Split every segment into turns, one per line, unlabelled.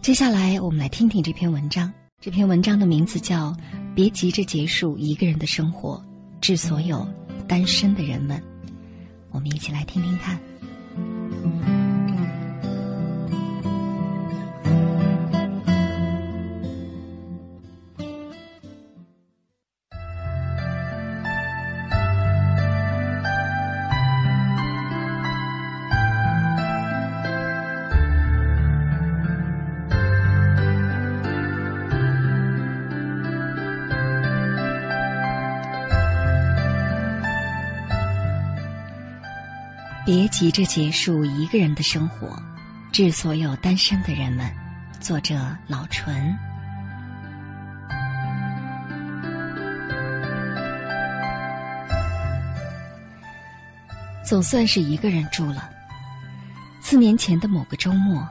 接下来，我们来听听这篇文章。这篇文章的名字叫《别急着结束一个人的生活》，致所有单身的人们。我们一起来听听看。别急着结束一个人的生活，致所有单身的人们。作者老纯。总算是一个人住了。四年前的某个周末，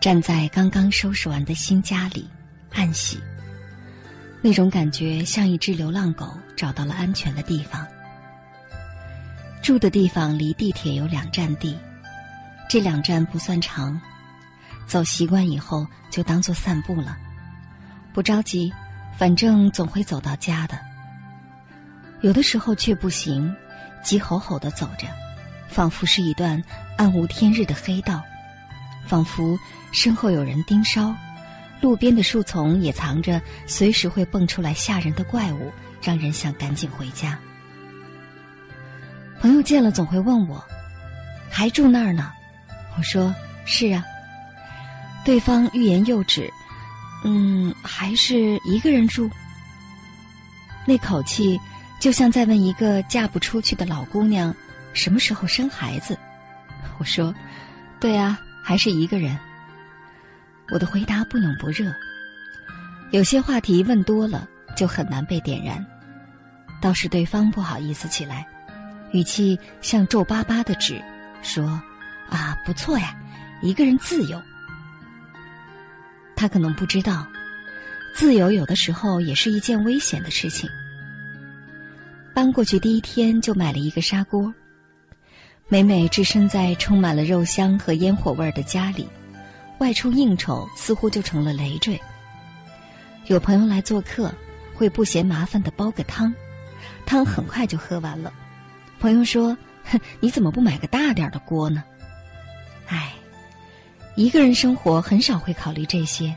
站在刚刚收拾完的新家里，暗喜。那种感觉像一只流浪狗找到了安全的地方。住的地方离地铁有两站地，这两站不算长，走习惯以后就当做散步了，不着急，反正总会走到家的。有的时候却不行，急吼吼的走着，仿佛是一段暗无天日的黑道，仿佛身后有人盯梢，路边的树丛也藏着随时会蹦出来吓人的怪物，让人想赶紧回家。朋友见了总会问我：“还住那儿呢？”我说：“是啊。”对方欲言又止，“嗯，还是一个人住。”那口气就像在问一个嫁不出去的老姑娘什么时候生孩子。我说：“对啊，还是一个人。”我的回答不冷不热，有些话题问多了就很难被点燃，倒是对方不好意思起来。语气像皱巴巴的纸，说：“啊，不错呀，一个人自由。”他可能不知道，自由有的时候也是一件危险的事情。搬过去第一天就买了一个砂锅，每每置身在充满了肉香和烟火味的家里，外出应酬似乎就成了累赘。有朋友来做客，会不嫌麻烦的煲个汤，汤很快就喝完了。朋友说：“哼，你怎么不买个大点的锅呢？”唉，一个人生活很少会考虑这些，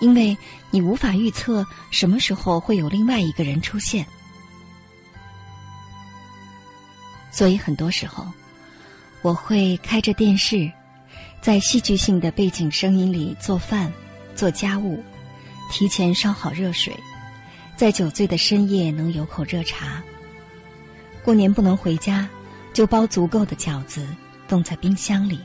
因为你无法预测什么时候会有另外一个人出现。所以很多时候，我会开着电视，在戏剧性的背景声音里做饭、做家务，提前烧好热水，在酒醉的深夜能有口热茶。过年不能回家，就包足够的饺子，冻在冰箱里。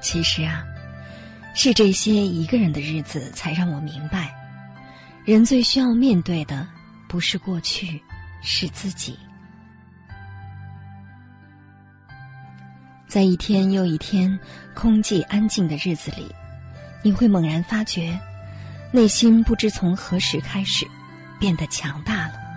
其实啊，是这些一个人的日子，才让我明白，人最需要面对的，不是过去，是自己。在一天又一天空寂安静的日子里，你会猛然发觉，内心不知从何时开始，变得强大了。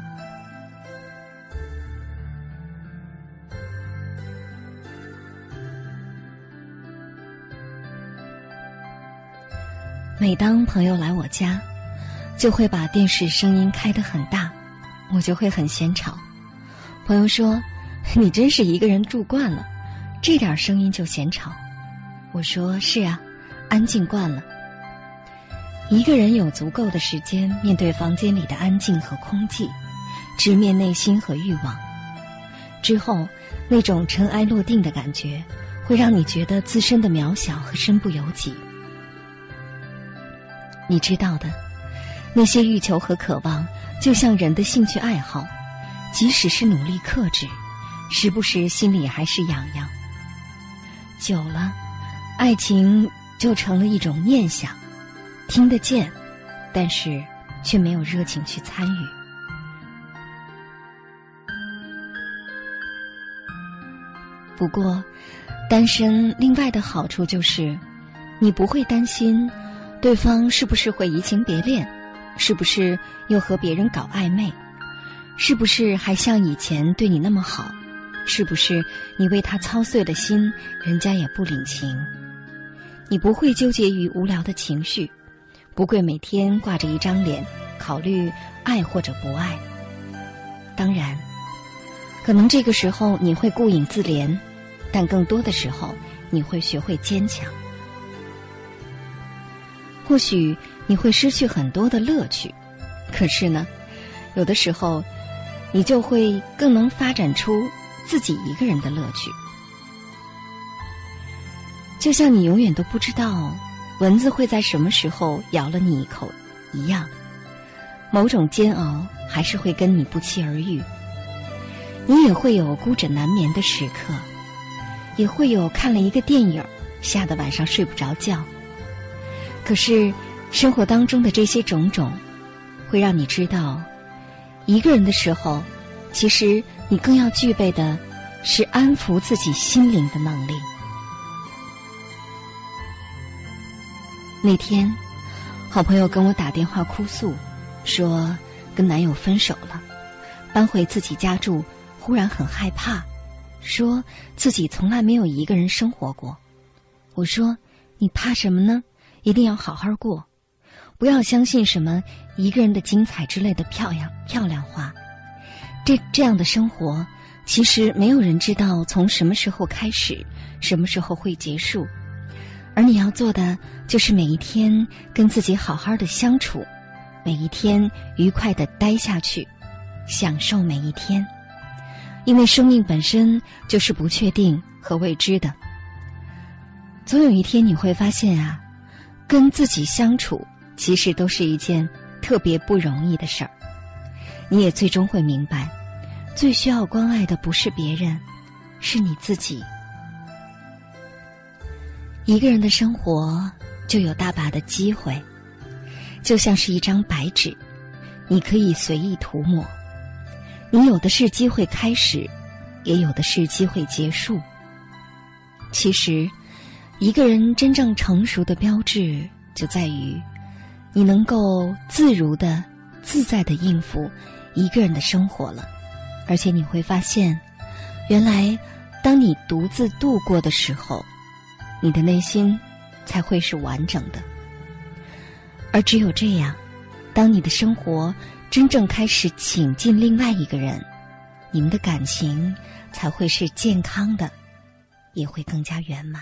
每当朋友来我家，就会把电视声音开得很大，我就会很嫌吵。朋友说：“你真是一个人住惯了，这点声音就嫌吵。”我说：“是啊，安静惯了。一个人有足够的时间面对房间里的安静和空寂，直面内心和欲望，之后那种尘埃落定的感觉，会让你觉得自身的渺小和身不由己。你知道的，那些欲求和渴望，就像人的兴趣爱好，即使是努力克制，时不时心里还是痒痒。久了。”爱情就成了一种念想，听得见，但是却没有热情去参与。不过，单身另外的好处就是，你不会担心对方是不是会移情别恋，是不是又和别人搞暧昧，是不是还像以前对你那么好，是不是你为他操碎了心，人家也不领情。你不会纠结于无聊的情绪，不会每天挂着一张脸考虑爱或者不爱。当然，可能这个时候你会顾影自怜，但更多的时候你会学会坚强。或许你会失去很多的乐趣，可是呢，有的时候你就会更能发展出自己一个人的乐趣。就像你永远都不知道蚊子会在什么时候咬了你一口一样，某种煎熬还是会跟你不期而遇。你也会有孤枕难眠的时刻，也会有看了一个电影吓得晚上睡不着觉。可是生活当中的这些种种，会让你知道，一个人的时候，其实你更要具备的是安抚自己心灵的能力。那天，好朋友跟我打电话哭诉，说跟男友分手了，搬回自己家住，忽然很害怕，说自己从来没有一个人生活过。我说：“你怕什么呢？一定要好好过，不要相信什么一个人的精彩之类的漂亮漂亮话。这这样的生活，其实没有人知道从什么时候开始，什么时候会结束。”而你要做的，就是每一天跟自己好好的相处，每一天愉快的待下去，享受每一天。因为生命本身就是不确定和未知的。总有一天你会发现啊，跟自己相处其实都是一件特别不容易的事儿。你也最终会明白，最需要关爱的不是别人，是你自己。一个人的生活就有大把的机会，就像是一张白纸，你可以随意涂抹。你有的是机会开始，也有的是机会结束。其实，一个人真正成熟的标志就在于，你能够自如的、自在的应付一个人的生活了。而且你会发现，原来当你独自度过的时候。你的内心才会是完整的，而只有这样，当你的生活真正开始请进另外一个人，你们的感情才会是健康的，也会更加圆满。